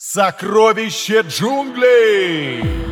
Сокровище джунглей!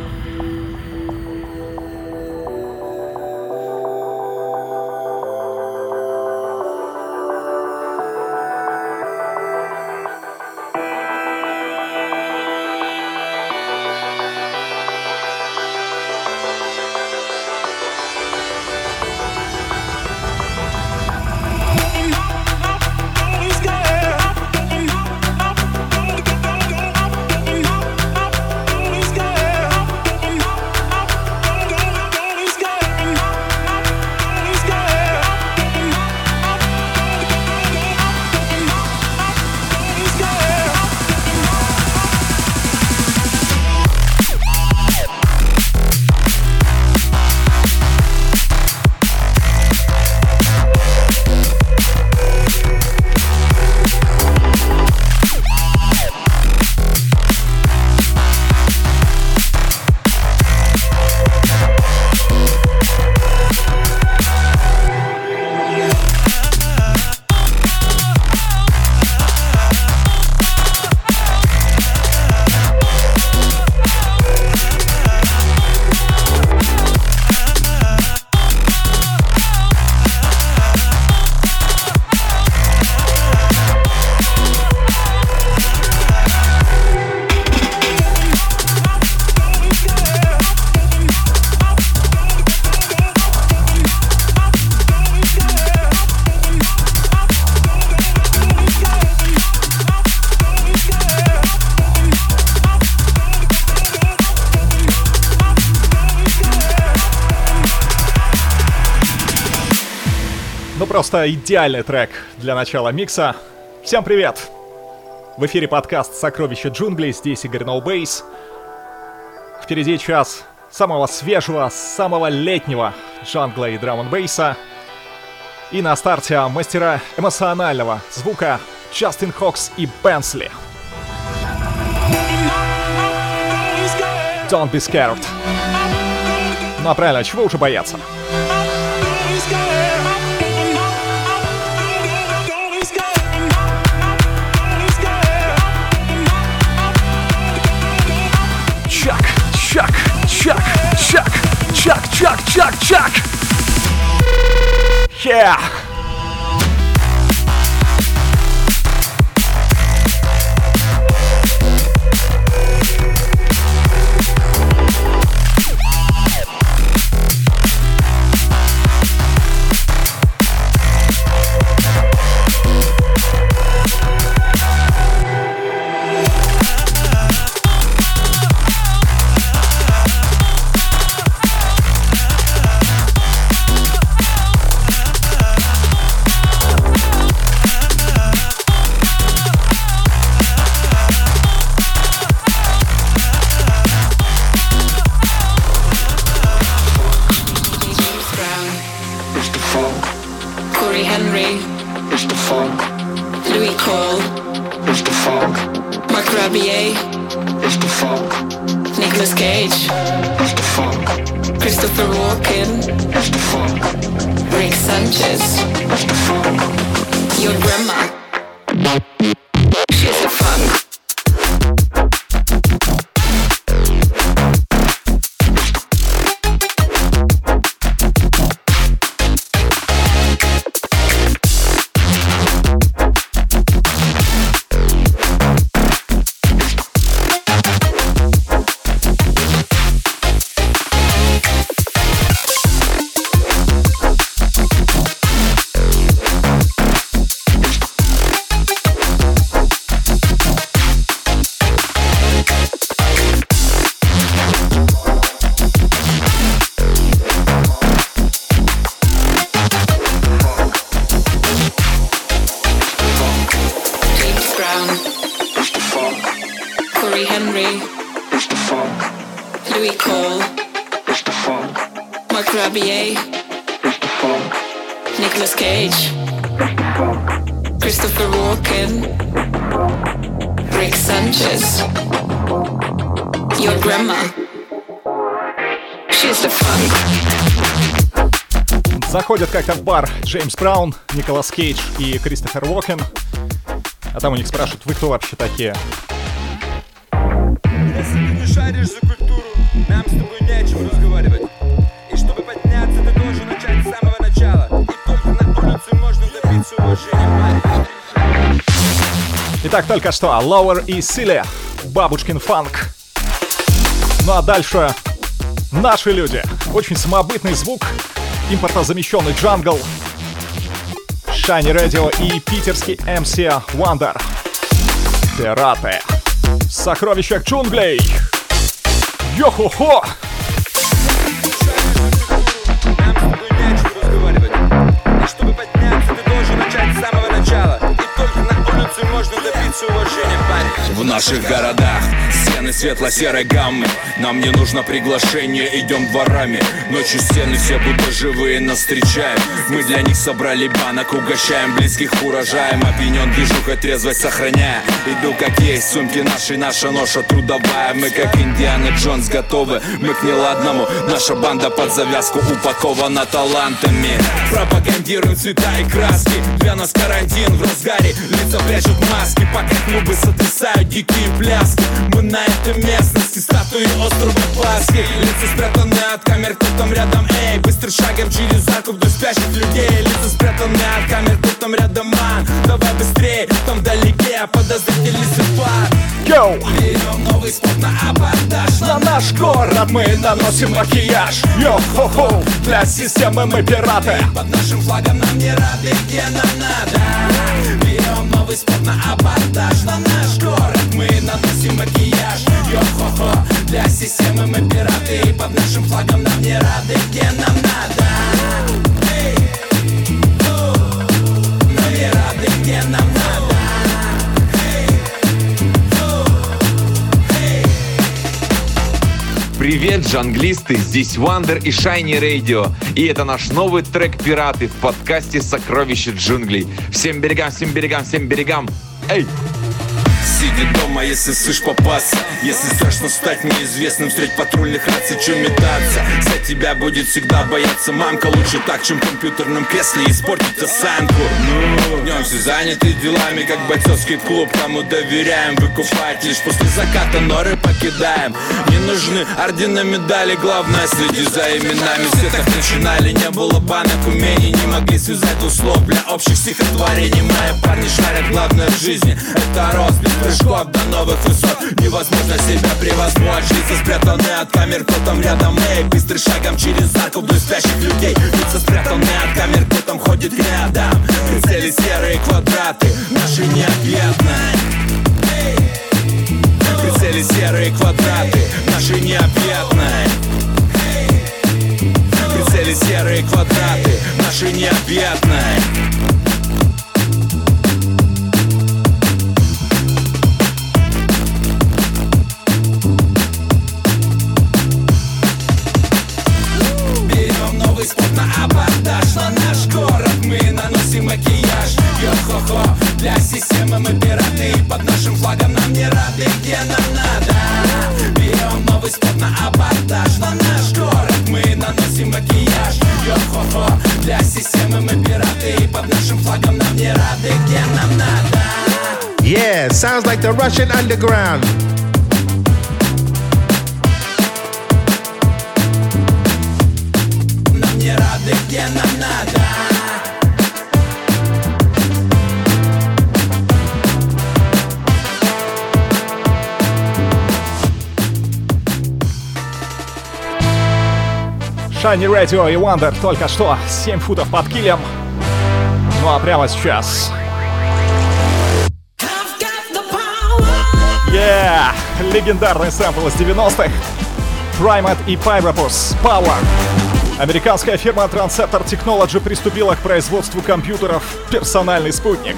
Просто идеальный трек для начала микса. Всем привет! В эфире подкаст «Сокровища джунглей», здесь Игорь Ноубейс. No Впереди час самого свежего, самого летнего джангла и драм бейса И на старте мастера эмоционального звука Джастин Хокс и Бенсли. Don't be scared. Ну а правильно, чего уже бояться? Chuck, Chuck, Chuck. Yeah. заходят как-то в бар Джеймс Браун, Николас Кейдж и Кристофер Уокен. А там у них спрашивают, вы кто вообще такие? Если ты не шаришь за культуру, нам с тобой не о чем разговаривать. И чтобы подняться, ты должен начать с самого начала. И только на улице можно добиться уважения. Итак, только что а Lower и Силе, Бабушкин фанк. Ну а дальше наши люди. Очень самобытный звук, импортозамещенный джангл, Shiny Radio и питерский MC Wonder. Пираты. Сокровища джунглей. Йо-хо-хо! Парень В наших городах стены светло-серой гаммы. Нам не нужно приглашение, идем дворами. Ночью стены все будто живые нас встречают Мы для них собрали банок, угощаем близких урожаем. Опьянен движухой трезвость сохраняя. Иду как есть, сумки наши, наша ноша трудовая. Мы как Индиана Джонс готовы, мы к неладному. Наша банда под завязку упакована талантами. Пропагандируем цвета и краски. Для нас карантин в разгаре. Лица прячут маски, пока клубы сотрясают дикие пляски. Мы на этой местности статуи острова Пасхи Лица спрятаны от камер, кто там рядом, эй Быстрым шагом через арку вдоль спящих людей. Лица спрятаны от камер, кто там рядом, ман Давай быстрее, там вдалеке подозрительный сепар Йоу! Берем новый спот на абордаж. На наш город мы наносим макияж. Йо-хо-хо! Для системы мы пираты. Под нашим флагом нам не рады, где нам надо Берем новый спот на абордаж На наш город. Мы наносим макияж Йо-хо-хо, для системы. Мы пираты И под нашим флагом нам не рады, где нам надо? Нам не рады, где нам надо Привет, джанглисты! Здесь Wonder и Shiny Radio. И это наш новый трек «Пираты» в подкасте «Сокровища джунглей». Всем берегам, всем берегам, всем берегам! Эй! Сиди дома, если слышь попасться. Если страшно стать неизвестным Встреть патрульных раций, чем метаться. За тебя будет всегда бояться мамка Лучше так, чем в компьютерном кресле Испортить осанку. Ну, днем все заняты делами Как бойцовский клуб, кому доверяем Выкупать лишь после заката норы покидаем. Не нужны ордены, медали Главное, следи за именами. Все так начинали, не было банок умений Не могли связать услов для общих стихотворений. Мои парни шарят, главное в жизни Это рост. Без прыжков до новых высот. Невозможно себя превозмочь. Лица спрятаны от камер, кто там рядом Эй, быстрым шагом через вдоль спящих людей. Лица спрятаны от камер, кто там ходит рядом. Прицели серые квадраты, наши необъятные Прицели серые квадраты, наши необъятные Прицели серые квадраты, наши необъятные макияж. Йо-хо-хо, для системы мы пираты И под нашим флагом нам не рады, где нам надо? Берем новый спот на абордаж На наш город мы наносим макияж. Йо-хо-хо, для системы мы пираты И под нашим флагом нам не рады, где нам надо? Yeah, sounds like the Russian underground. Shiny Radio и Wonder только что 7 футов под килем. Ну а прямо сейчас... Yeah! Легендарный сэмпл из 90-х. Primate и Pyrapus Power. Американская фирма Transceptor Technology приступила к производству компьютеров «Персональный спутник».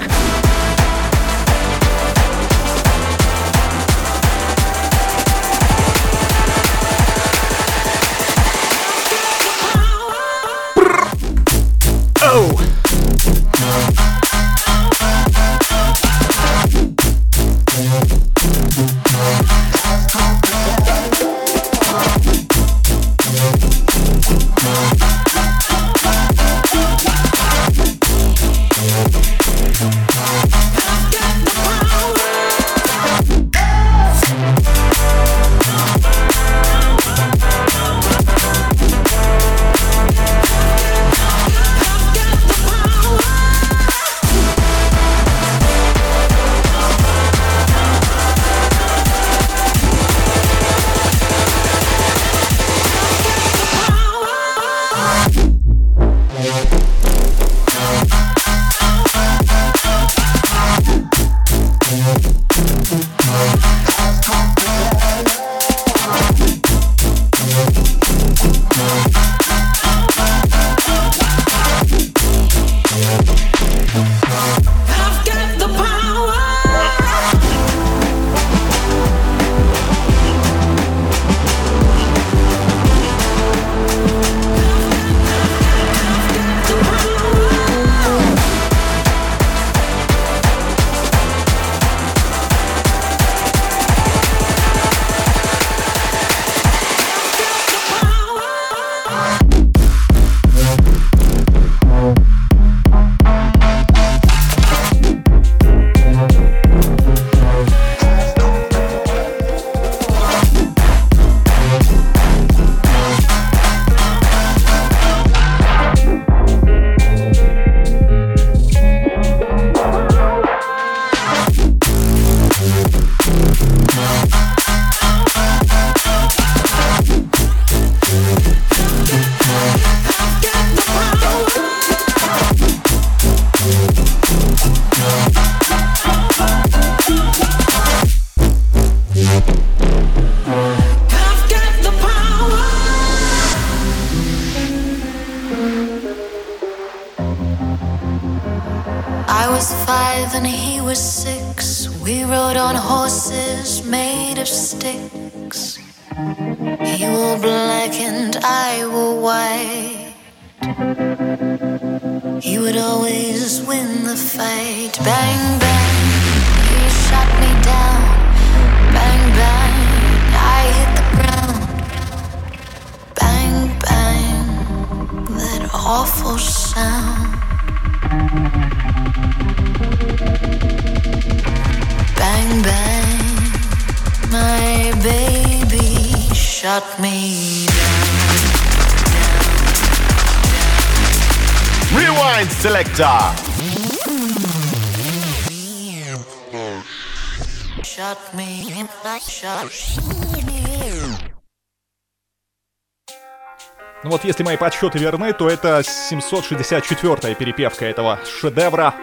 Ну вот если мои подсчеты верны, то это 764-я перепевка этого шедевра.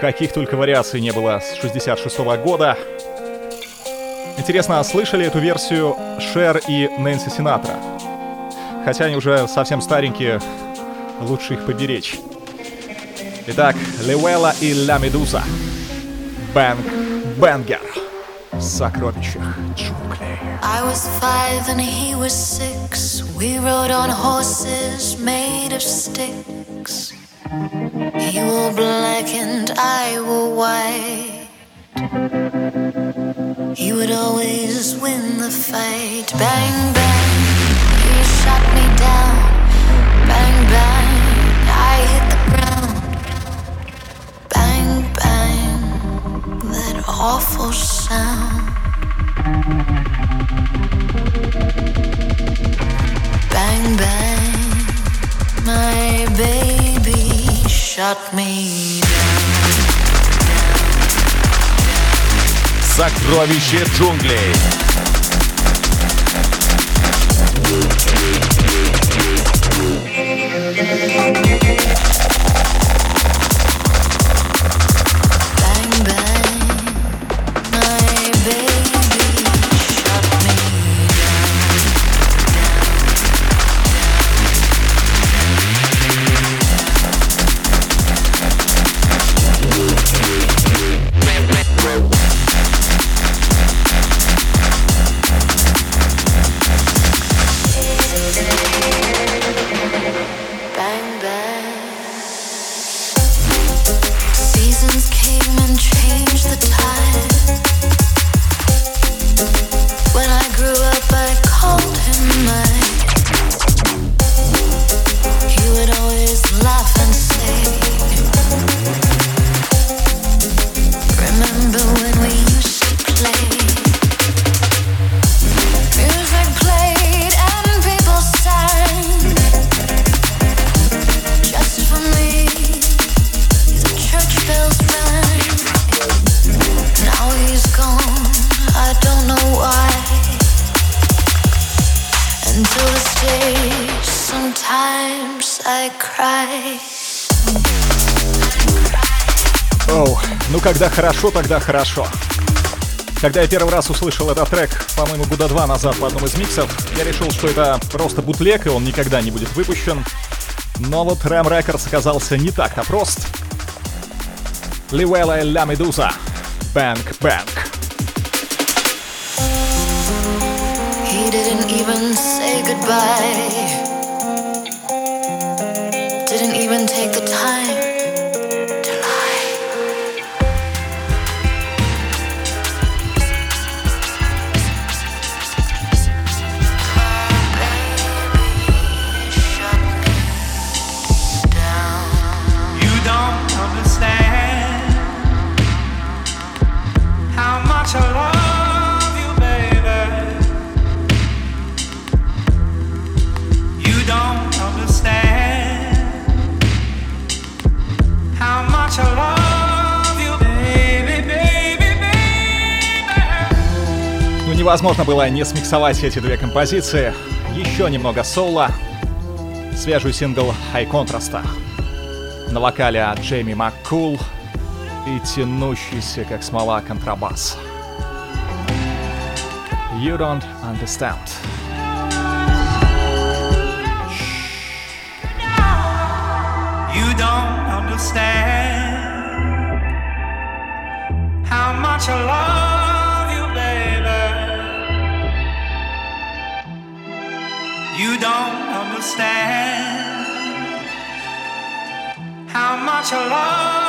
Каких только вариаций не было с 66 -го года. Интересно, слышали эту версию Шер и Нэнси Синатра? Хотя они уже совсем старенькие, лучше их поберечь. Итак, Левела и Ла Медуза. Бэнг Бенгер. В сокровищах джунглей. I was five and he was six. We rode on horses made of sticks. He wore black and I wore white. He would always win the fight. Bang, bang, he shot me down. Bang, bang, I hit awful sound. Bang, bang, my baby shot me Сокровище джунглей. Bang, Когда хорошо, тогда хорошо. Когда я первый раз услышал этот трек, по-моему, года два назад в одном из миксов, я решил, что это просто бутлег, и он никогда не будет выпущен. Но вот Ram Records оказался не так-то прост. Ливела и Ла Медуза. Бэнк Бэнк. He didn't even say goodbye. Невозможно было не смиксовать эти две композиции. Еще немного соло. Свежий сингл High Contrast. На вокале Джейми МакКул и тянущийся как смола контрабас. You don't understand. You don't understand much I love understand how much I love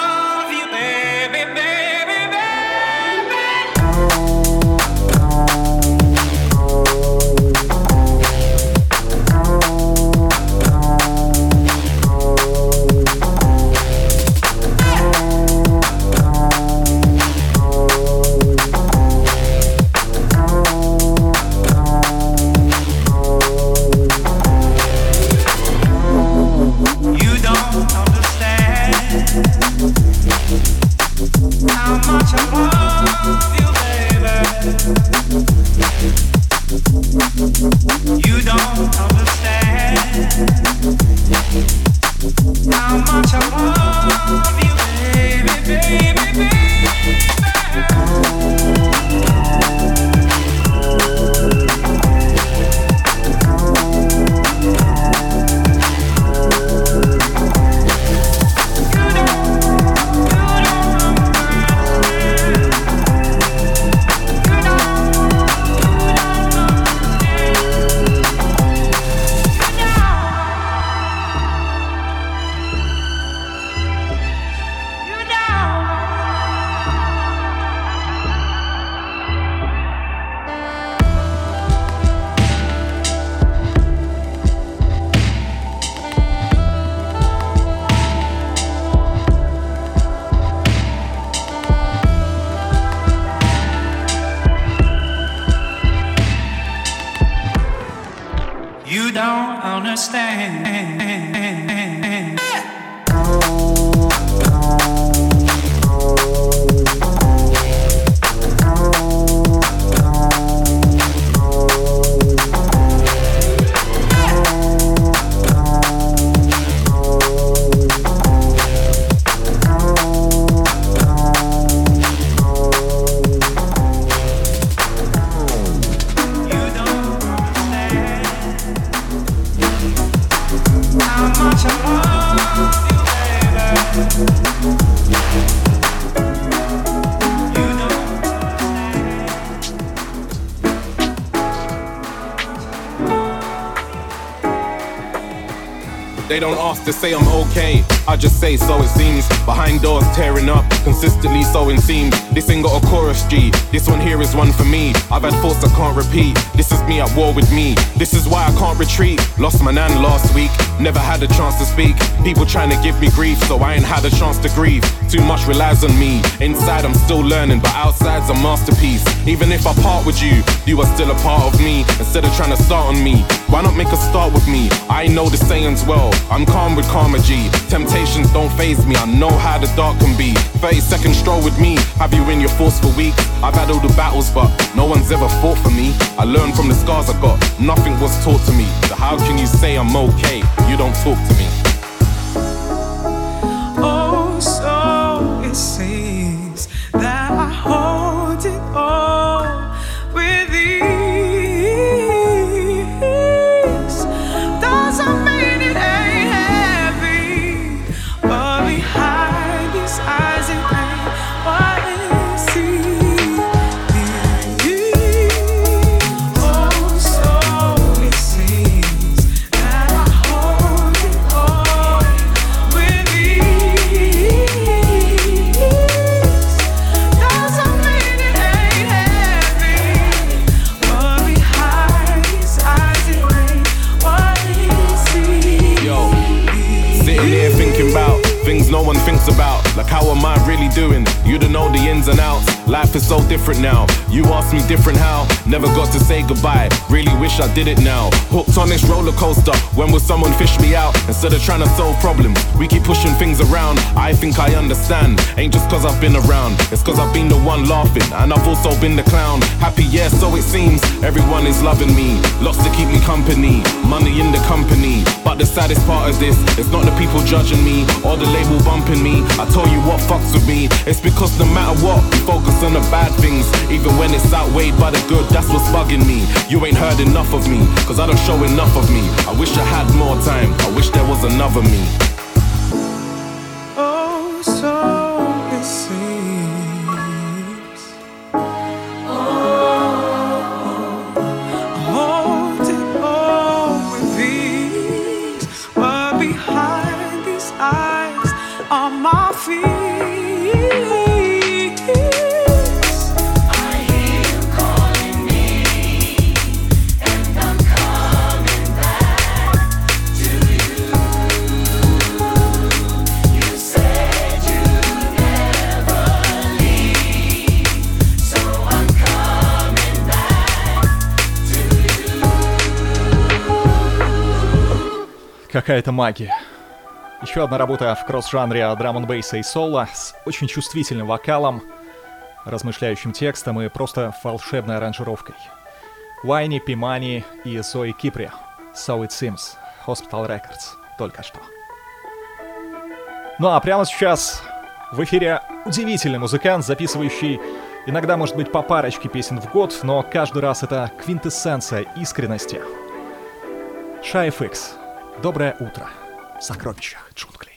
They don't ask to say I'm okay. I just say so it seems. Behind doors tearing up, consistently sewing seams. This ain't got a chorus G. This one here is one for me. I've had thoughts I can't repeat. This is me at war with me. This is why I can't retreat. Lost my nan last week. Never had a chance to speak. People trying to give me grief, so I ain't had a chance to grieve. Too much relies on me. Inside I'm still learning, but outside's a masterpiece. Even if I part with you, you are still a part of me. Instead of trying to start on me, why not make a start with me? I know the sayings well. I'm calm with karma G. Temptations don't phase me. I know how the dark can be. 30 second stroll with me. Have you in your force for weeks? I've had all the battles, but no one's ever fought for me. I learned from the scars I got. Nothing was taught to me. So how can you say I'm okay? You don't talk to me. No one thinks about. Like, how am I really doing? You don't know the ins and outs. Life is so different now. You ask me different how. Never got to say goodbye. Really wish I did it now. Hooked on this roller coaster. When will someone fish me out? Instead of trying to solve problems, we keep pushing things around. I think I understand. Ain't just cause I've been around. It's cause I've been the one laughing. And I've also been the clown. Happy, yeah, so it seems. Everyone is loving me. Lots to keep me company. Money in the company. But the saddest part of this is not the people judging me or the label bumping me. I tell you what fucks with me. It's because no matter what, we focus on the bad things. Even when it's outweighed by the good, that's what's bugging me. You ain't heard enough of me, cause I don't show enough of me. I wish I had more time. I wish there was another me. Oh, so Какая-то магия. Еще одна работа в кросс-жанре драм н и соло с очень чувствительным вокалом, размышляющим текстом и просто волшебной аранжировкой. Вайни, Пимани и Зои Кипри. So It Seems. Hospital Records. Только что. Ну а прямо сейчас в эфире удивительный музыкант, записывающий иногда, может быть, по парочке песен в год, но каждый раз это квинтэссенция искренности. Шайфикс. Доброе утро в сокровищах джунглей.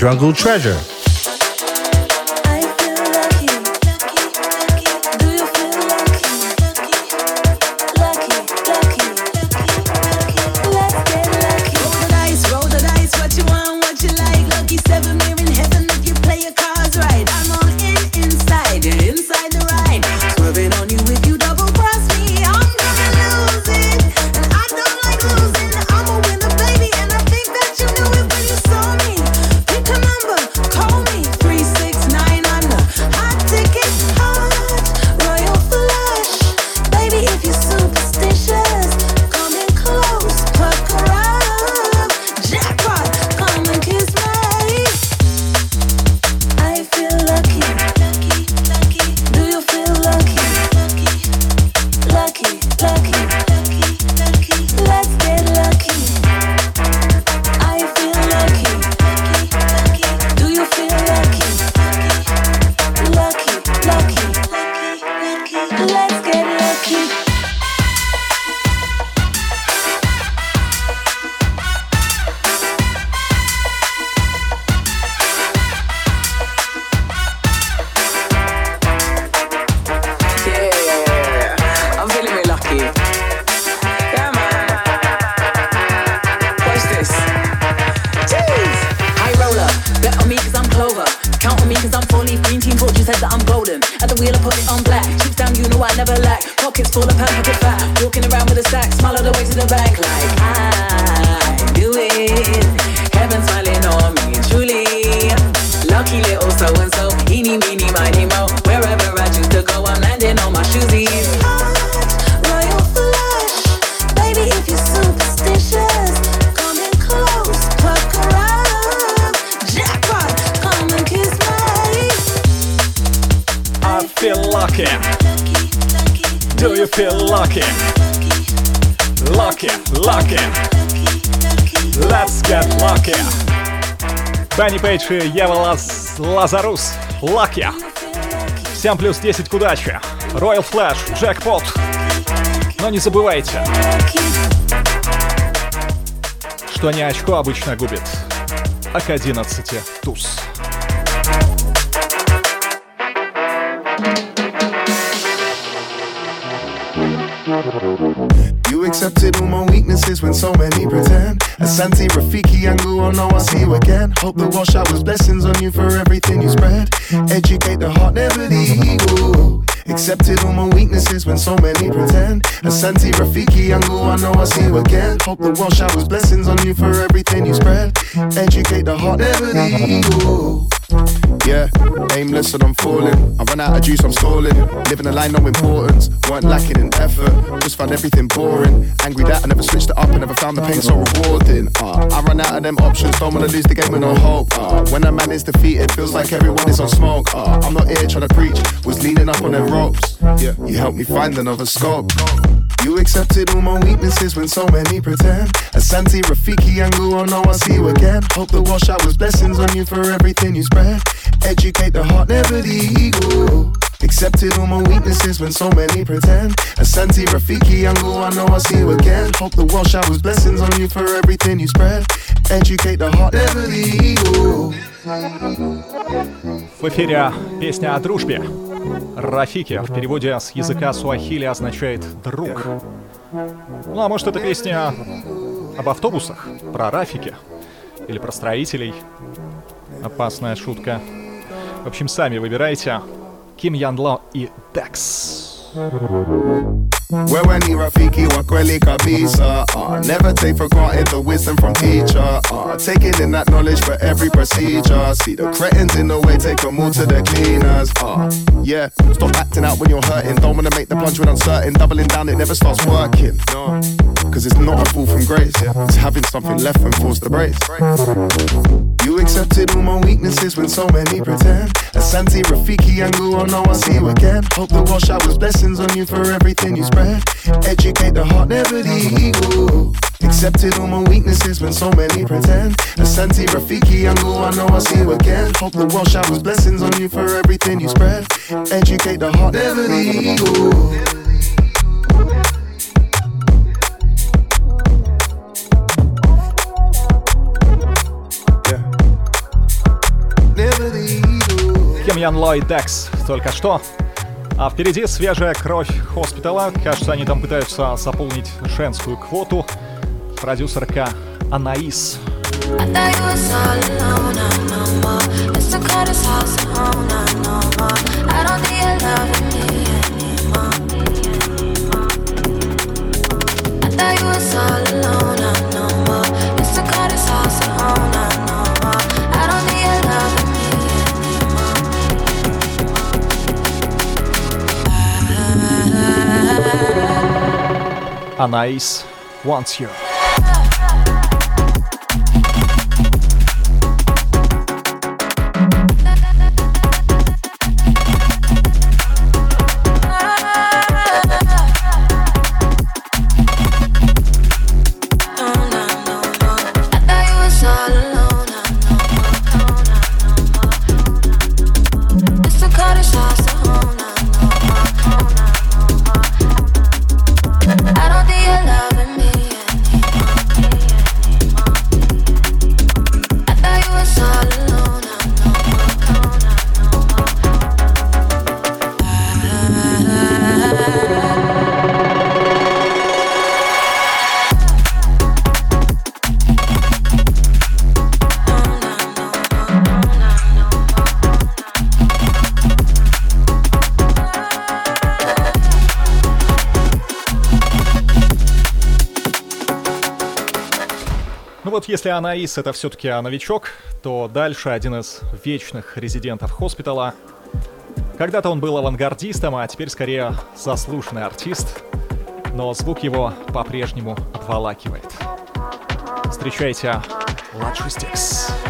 Drungle Treasure. Дани Пейдж и Ева Лаз... Лазарус. Lucky. Всем плюс 10 к удаче. Royal Flash, джекпот. Но не забывайте, что не очко обычно губит, а к 11 туз. You accepted all my weaknesses when so many. Asante, Rafiki, Angu, oh no, I'll see you again. Hope the wash was blessings on you for everything you spread. Educate the heart, never the ego. Accepted all my weaknesses when so many pretend. Asante, Rafiki, Angu, I know I'll see you again. Hope the world showers blessings on you for everything you spread. Educate the heart, never the ego. Yeah, aimless and I'm falling. I run out of juice, I'm stalling. Living a line, no importance. Weren't lacking in effort, just found everything boring. Angry that I never switched it up, I never found the pain so rewarding. Uh, I run out of them options, don't wanna lose the game with no hope. Uh, when a man is defeated, feels like everyone is on smoke. Uh, I'm not here trying to preach, was leaning up on them ropes. Yeah, you helped me find another scope. You accepted all my weaknesses when so many pretend. Asante, Rafiki, and Gu, oh no, I'll see you again. Hope the wash out was blessings on you for everything you spread. Educate the heart, never the ego. Accepted all my weaknesses when so many pretend. Asante, Rafiki, and Gu, I know I'll see you again. Hope the out was blessings on you for everything you spread. Educate the heart, never the ego. В эфире песня о дружбе. Рафики в переводе с языка суахили означает «друг». Ну а может это песня об автобусах, про Рафики или про строителей. Опасная шутка. В общем, сами выбирайте. Ким Ян Ло и Декс. Wewe ni rafiki wa kweli kabisa uh, Never take for granted the wisdom from teacher uh, Taking in that knowledge for every procedure See the cretins in the way, take them all to the cleaners uh, Yeah, stop acting out when you're hurting Don't wanna make the plunge when uncertain Doubling down, it never starts working no. Cause it's not a fall from grace It's having something left and force the brace you accepted all my weaknesses when so many pretend Asante, Rafiki, and Gu, oh no, I'll see you again Hope the wash was blessings on you for everything you spread Educate the heart, never the ego. Accepted all my weaknesses when so many pretend. Asante, Rafiki, oh, I know I know I'll see you again. Hope the world showers blessings on you for everything you spread. Educate the heart, never the ego. Ян Лой Декс только что А впереди свежая кровь хоспитала. Кажется, они там пытаются заполнить женскую квоту. Продюсерка Анаис. all alone, A nice once here. Если Анаис это все-таки новичок, то дальше один из вечных резидентов хоспитала. Когда-то он был авангардистом, а теперь скорее заслуженный артист, но звук его по-прежнему обволакивает. Встречайте Ладжистикс. Стикс.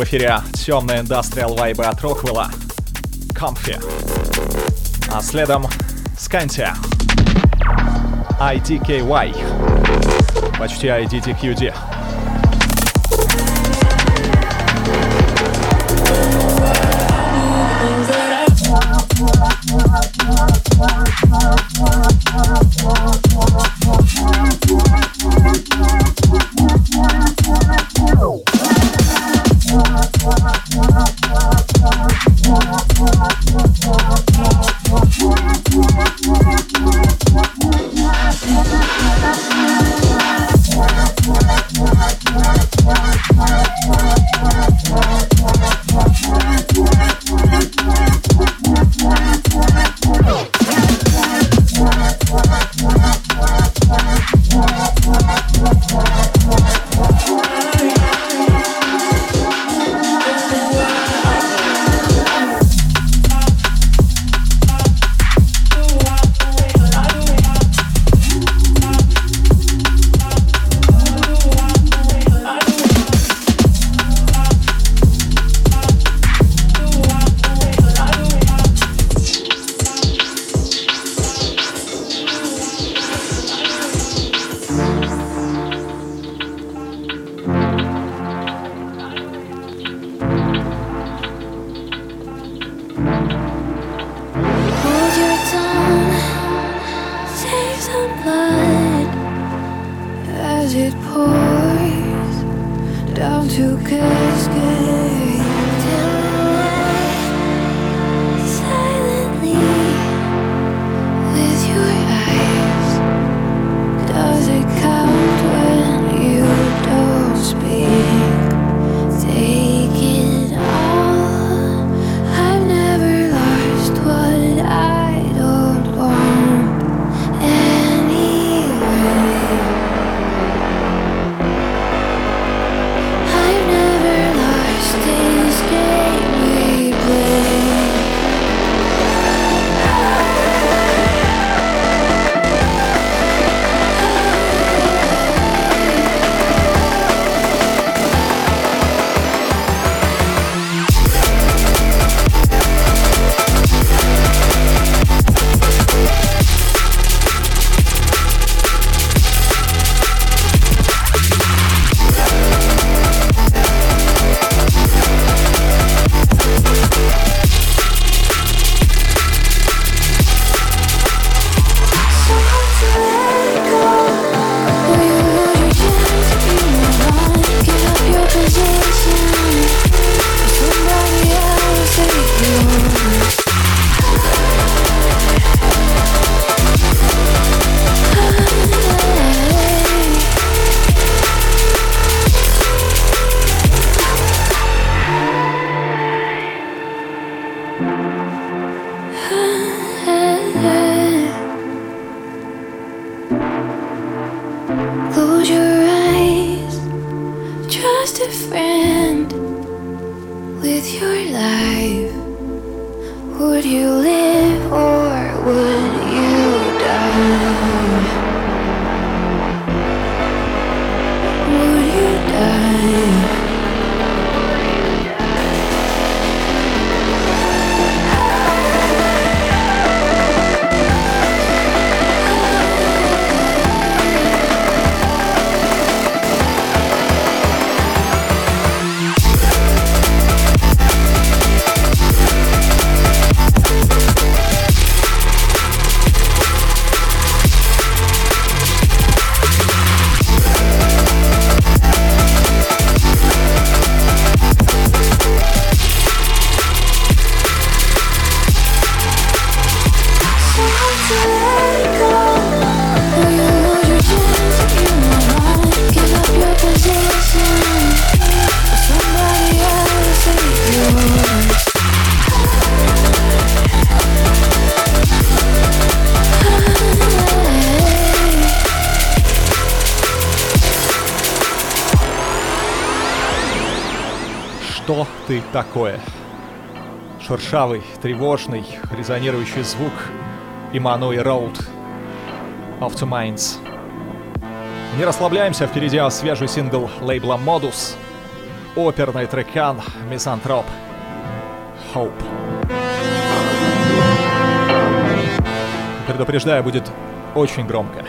В эфире темная индастриал вайбы от Роквелла. Comfy. А следом Сканти. IDKY. Почти IDTQD. Такое. Шершавый, тревожный, резонирующий звук Имануи Роуд of the Minds. Не расслабляемся, впереди свежий сингл лейбла Modus, оперный трекан Мизантроп Hope. Предупреждаю, будет очень громко.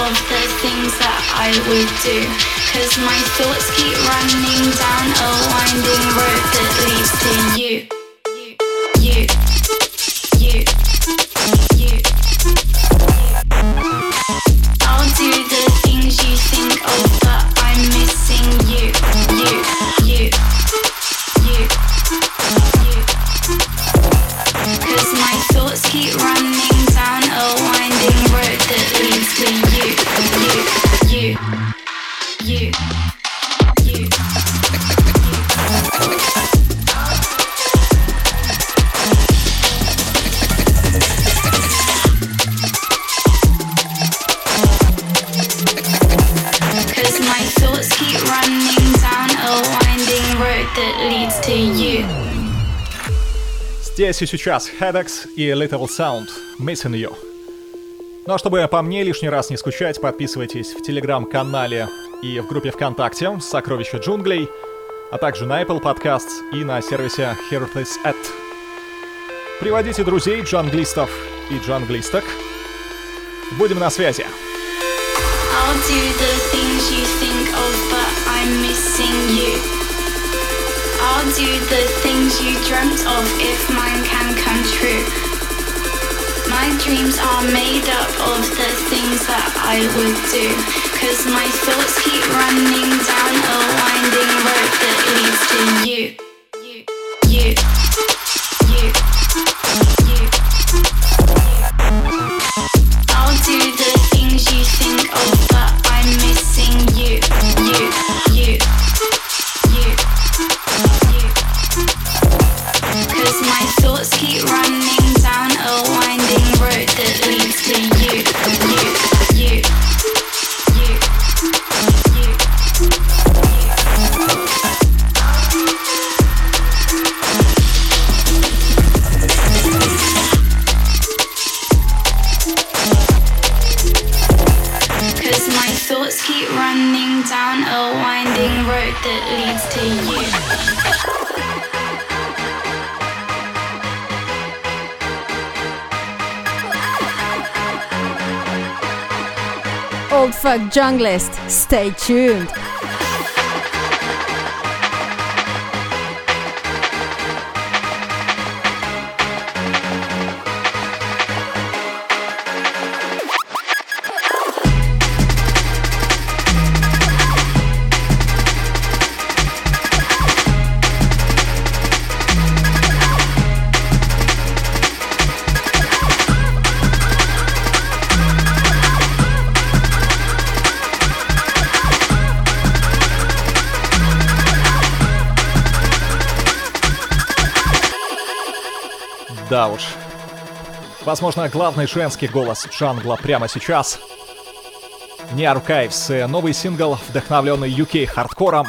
of the things that I would do. Cause my thoughts keep running down a winding road that leads to you. You, you, you. Здесь и сейчас Headax и Little Sound Missing You. Ну а чтобы по мне лишний раз не скучать, подписывайтесь в телеграм-канале и в группе ВКонтакте «Сокровища джунглей», а также на Apple Podcasts и на сервисе Here This At. Приводите друзей, джанглистов и джанглисток. Будем на связи. I'll do the things you dreamt of if mine can come true. My dreams are made up of the things that I would do. Cause my thoughts keep running down a winding road that leads to you. You, you, you, you. I'll do the things you think of. Fuck Junglist. Stay tuned. Возможно, главный женский голос Джангла прямо сейчас. Не Archives, э, новый сингл, вдохновленный UK хардкором.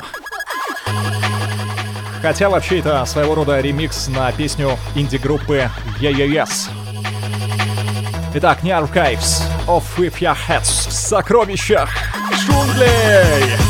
Хотя вообще это своего рода ремикс на песню инди-группы Yeah Yeah Yes. Итак, не Archives, Off With Your Heads в сокровищах джунглей!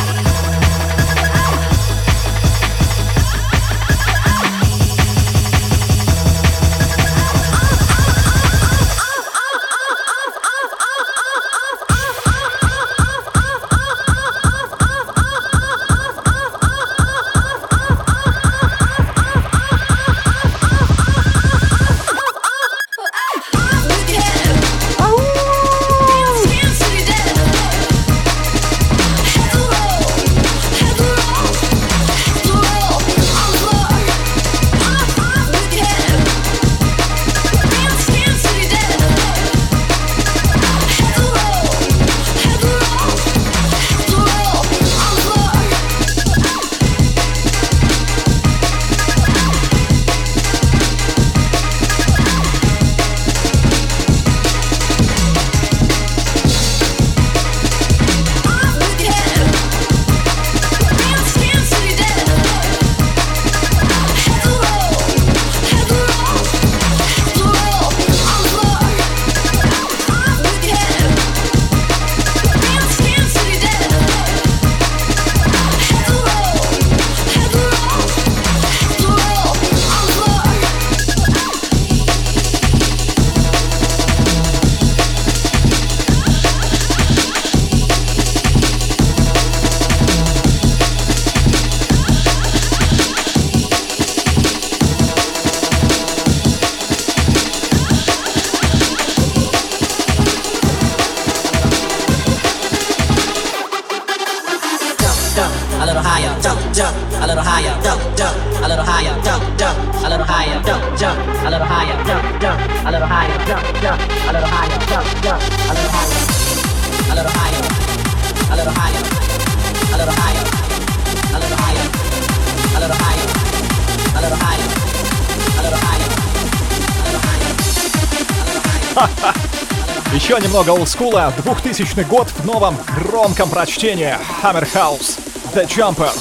Немного олдскула, 2000 год в новом громком прочтении Hammer House, The Jumper,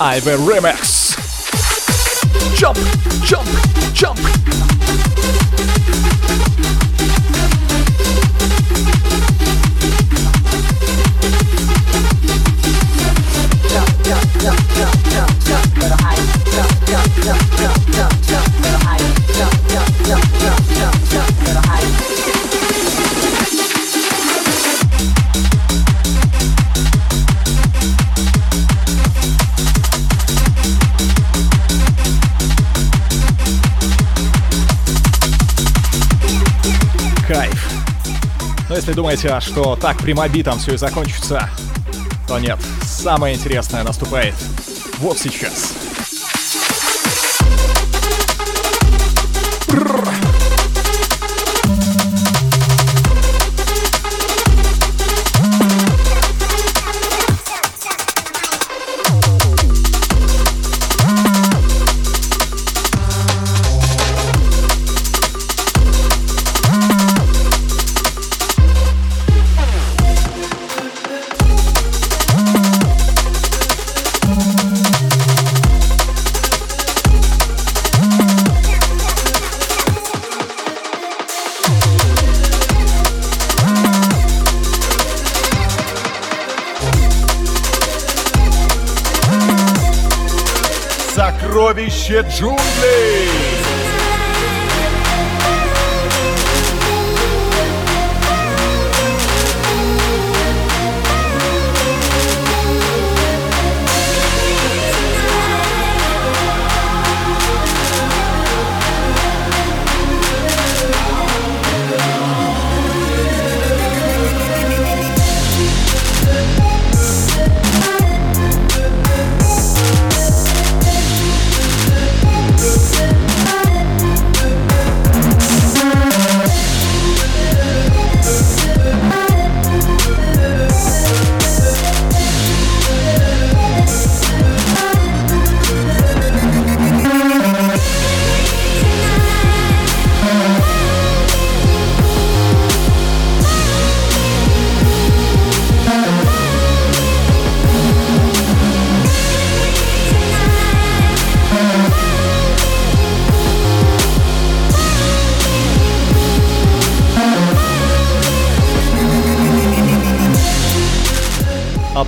Ivy Remix. Jump, jump, jump. Если думаете, что так прямобитом все и закончится, то нет, самое интересное наступает вот сейчас. Сокровище джунглей!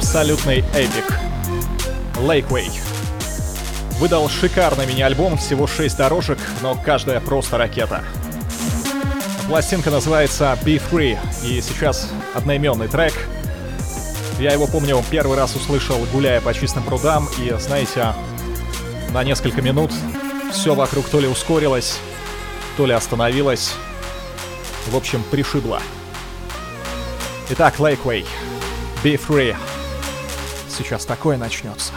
Абсолютный эпик. Lakeway. Выдал шикарный мини-альбом, всего 6 дорожек, но каждая просто ракета. Пластинка называется Be Free, и сейчас одноименный трек. Я его помню, первый раз услышал, гуляя по чистым прудам, и, знаете, на несколько минут все вокруг то ли ускорилось, то ли остановилось. В общем, пришибло. Итак, Lakeway. Be Free сейчас такое начнется.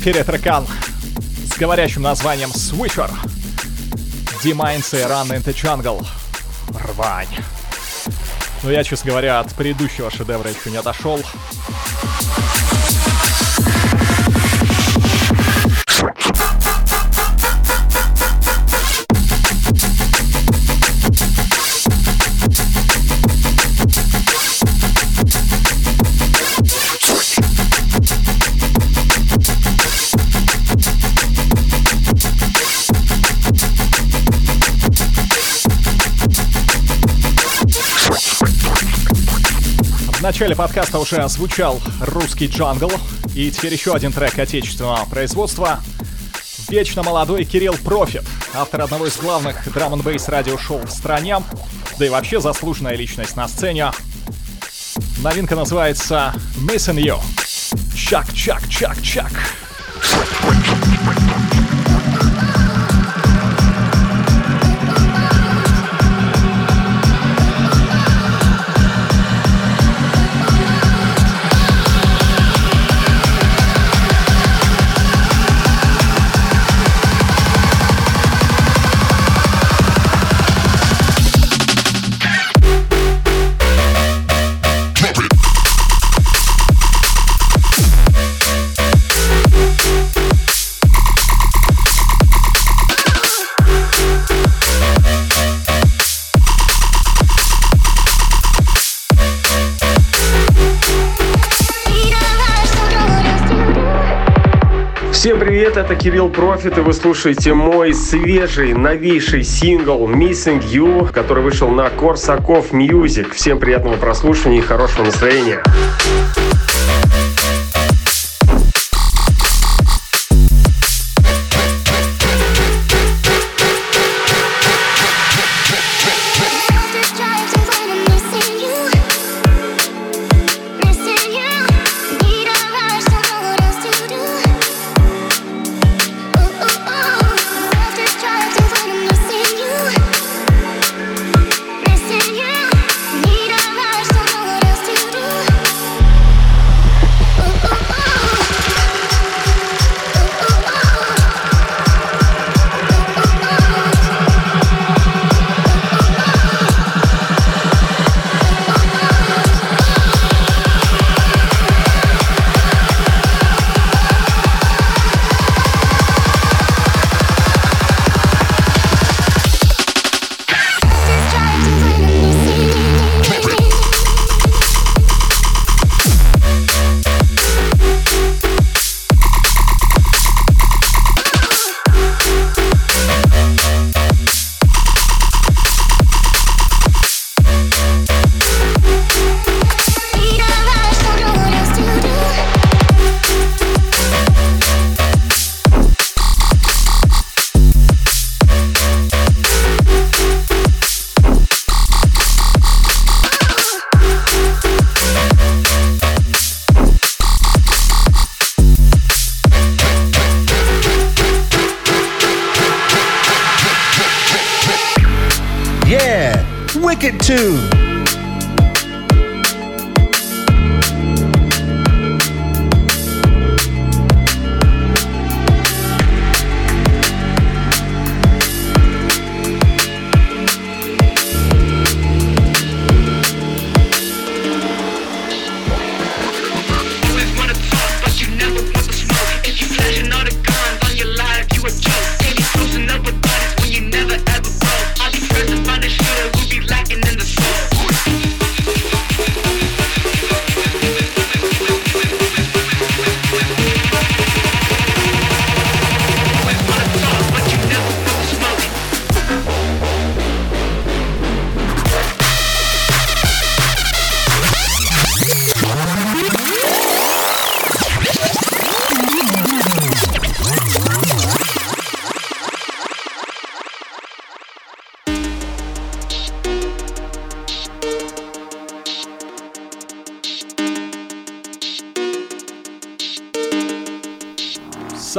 Эфире трекан с говорящим названием Switcher. D-Minds и Run into Jungle. Рвань. Но я, честно говоря, от предыдущего шедевра еще не отошел. Начале подкаста уже озвучал русский джангл, и теперь еще один трек отечественного производства. Вечно молодой Кирилл Профит, автор одного из главных драм н бейс радиошоу в стране, да и вообще заслуженная личность на сцене. Новинка называется Missing You. Чак, это Кирилл Профит, и вы слушаете мой свежий, новейший сингл Missing You, который вышел на Корсаков Music. Всем приятного прослушивания и хорошего настроения.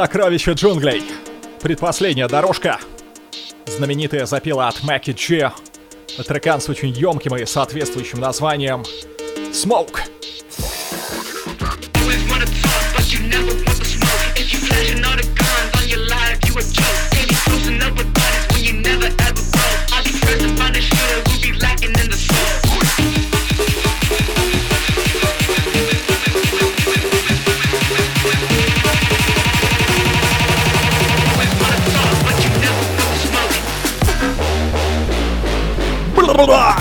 Сокровище джунглей. Предпоследняя дорожка. Знаменитая запила от Маки Джи. Трекан с очень емким и соответствующим названием Smoke. blah.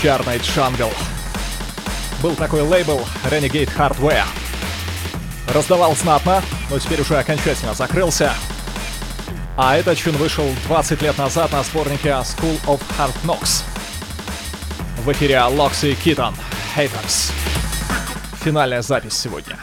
Пещерный jungle. Был такой лейбл Renegade Hardware. Раздавал знатно, но теперь уже окончательно закрылся. А этот tune вышел 20 лет назад на сборнике School of Hard Knocks. В эфире Loxy и Keaton. Haters. Финальная запись сегодня.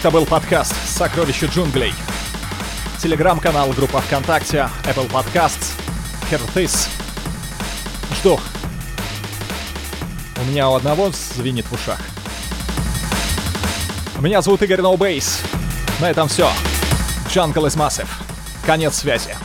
Это был подкаст «Сокровище джунглей». Телеграм-канал, группа ВКонтакте, Apple Podcasts, Хертыс. Жду. У меня у одного звенит в ушах. Меня зовут Игорь Ноубейс. No На этом все. Jungle is Massive. Конец связи.